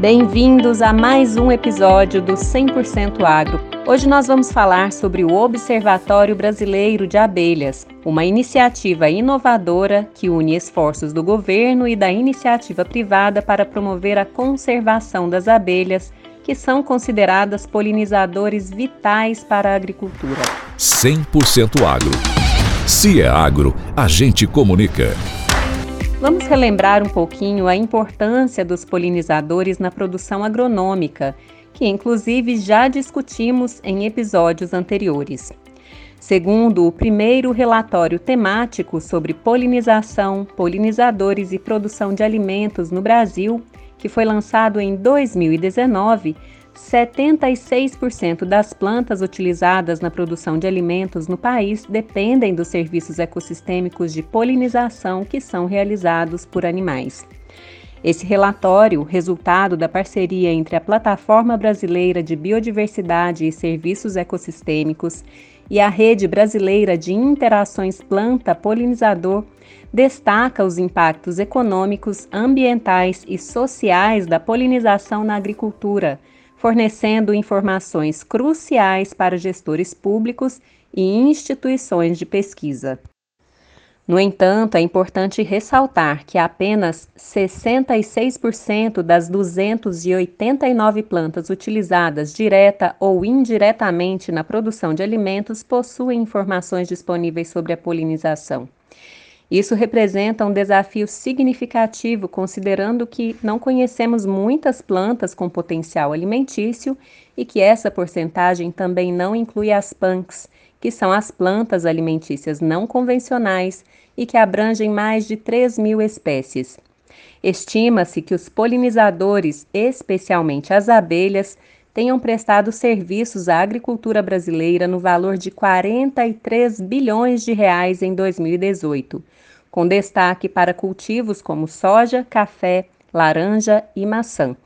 Bem-vindos a mais um episódio do 100% Agro. Hoje nós vamos falar sobre o Observatório Brasileiro de Abelhas, uma iniciativa inovadora que une esforços do governo e da iniciativa privada para promover a conservação das abelhas, que são consideradas polinizadores vitais para a agricultura. 100% Agro. Se é agro, a gente comunica. Vamos relembrar um pouquinho a importância dos polinizadores na produção agronômica, que inclusive já discutimos em episódios anteriores. Segundo o primeiro relatório temático sobre polinização, polinizadores e produção de alimentos no Brasil, que foi lançado em 2019, 76% das plantas utilizadas na produção de alimentos no país dependem dos serviços ecossistêmicos de polinização que são realizados por animais. Esse relatório, resultado da parceria entre a Plataforma Brasileira de Biodiversidade e Serviços Ecossistêmicos e a Rede Brasileira de Interações Planta-Polinizador, destaca os impactos econômicos, ambientais e sociais da polinização na agricultura fornecendo informações cruciais para gestores públicos e instituições de pesquisa. No entanto, é importante ressaltar que apenas 66% das 289 plantas utilizadas direta ou indiretamente na produção de alimentos possuem informações disponíveis sobre a polinização. Isso representa um desafio significativo, considerando que não conhecemos muitas plantas com potencial alimentício e que essa porcentagem também não inclui as punks, que são as plantas alimentícias não convencionais e que abrangem mais de 3 mil espécies. Estima-se que os polinizadores, especialmente as abelhas, tenham prestado serviços à agricultura brasileira no valor de 43 bilhões de reais em 2018 com destaque para cultivos como soja, café, laranja e maçã.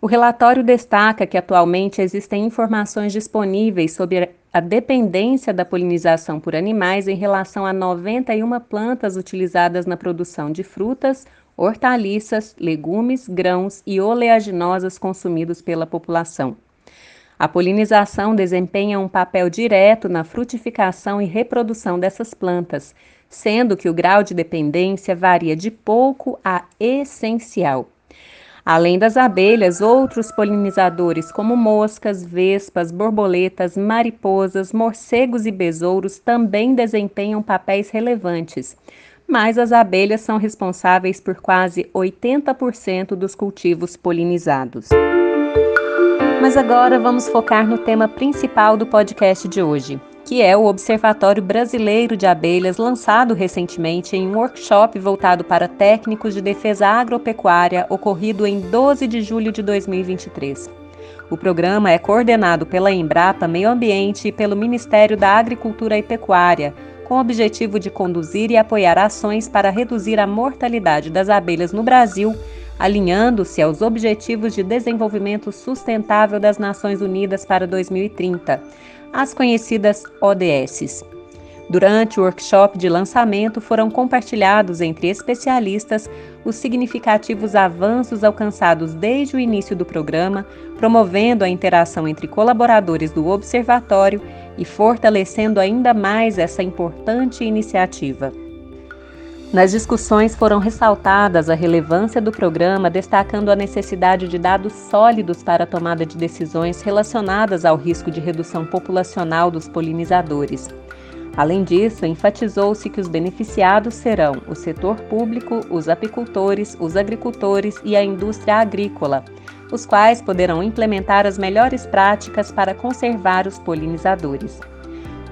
O relatório destaca que atualmente existem informações disponíveis sobre a dependência da polinização por animais em relação a 91 plantas utilizadas na produção de frutas, hortaliças, legumes, grãos e oleaginosas consumidos pela população. A polinização desempenha um papel direto na frutificação e reprodução dessas plantas, sendo que o grau de dependência varia de pouco a essencial. Além das abelhas, outros polinizadores, como moscas, vespas, borboletas, mariposas, morcegos e besouros, também desempenham papéis relevantes, mas as abelhas são responsáveis por quase 80% dos cultivos polinizados. Mas agora vamos focar no tema principal do podcast de hoje, que é o Observatório Brasileiro de Abelhas, lançado recentemente em um workshop voltado para técnicos de defesa agropecuária, ocorrido em 12 de julho de 2023. O programa é coordenado pela Embrapa Meio Ambiente e pelo Ministério da Agricultura e Pecuária, com o objetivo de conduzir e apoiar ações para reduzir a mortalidade das abelhas no Brasil, alinhando-se aos Objetivos de Desenvolvimento Sustentável das Nações Unidas para 2030 as conhecidas ODSs. Durante o workshop de lançamento, foram compartilhados entre especialistas os significativos avanços alcançados desde o início do programa, promovendo a interação entre colaboradores do observatório e fortalecendo ainda mais essa importante iniciativa. Nas discussões foram ressaltadas a relevância do programa, destacando a necessidade de dados sólidos para a tomada de decisões relacionadas ao risco de redução populacional dos polinizadores. Além disso, enfatizou-se que os beneficiados serão o setor público, os apicultores, os agricultores e a indústria agrícola, os quais poderão implementar as melhores práticas para conservar os polinizadores.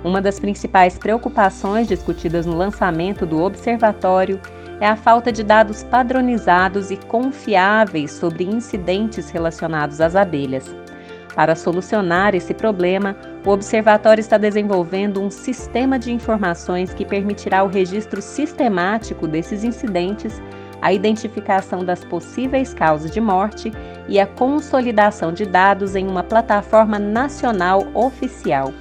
Uma das principais preocupações discutidas no lançamento do observatório é a falta de dados padronizados e confiáveis sobre incidentes relacionados às abelhas. Para solucionar esse problema, o observatório está desenvolvendo um sistema de informações que permitirá o registro sistemático desses incidentes, a identificação das possíveis causas de morte e a consolidação de dados em uma plataforma nacional oficial.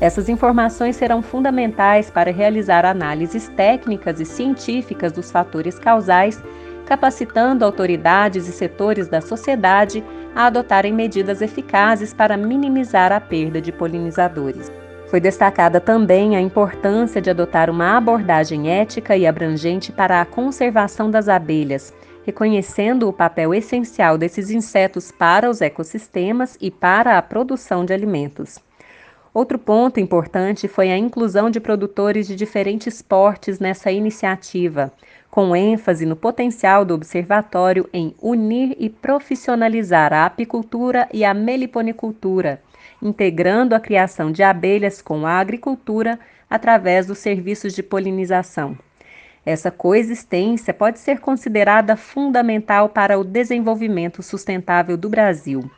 Essas informações serão fundamentais para realizar análises técnicas e científicas dos fatores causais capacitando autoridades e setores da sociedade a adotarem medidas eficazes para minimizar a perda de polinizadores. Foi destacada também a importância de adotar uma abordagem ética e abrangente para a conservação das abelhas, reconhecendo o papel essencial desses insetos para os ecossistemas e para a produção de alimentos. Outro ponto importante foi a inclusão de produtores de diferentes portes nessa iniciativa, com ênfase no potencial do observatório em unir e profissionalizar a apicultura e a meliponicultura, integrando a criação de abelhas com a agricultura através dos serviços de polinização. Essa coexistência pode ser considerada fundamental para o desenvolvimento sustentável do Brasil.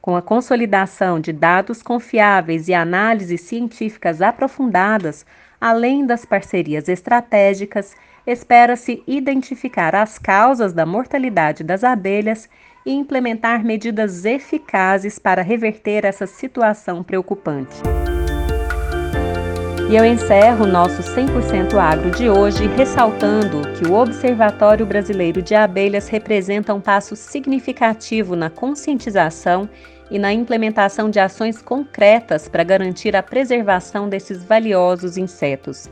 Com a consolidação de dados confiáveis e análises científicas aprofundadas, além das parcerias estratégicas, espera-se identificar as causas da mortalidade das abelhas e implementar medidas eficazes para reverter essa situação preocupante. E eu encerro o nosso 100% agro de hoje ressaltando que o Observatório Brasileiro de Abelhas representa um passo significativo na conscientização e na implementação de ações concretas para garantir a preservação desses valiosos insetos.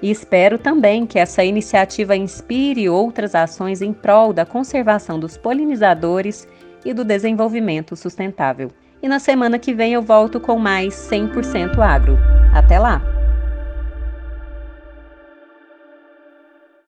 E espero também que essa iniciativa inspire outras ações em prol da conservação dos polinizadores e do desenvolvimento sustentável. E na semana que vem eu volto com mais 100% agro. Até lá!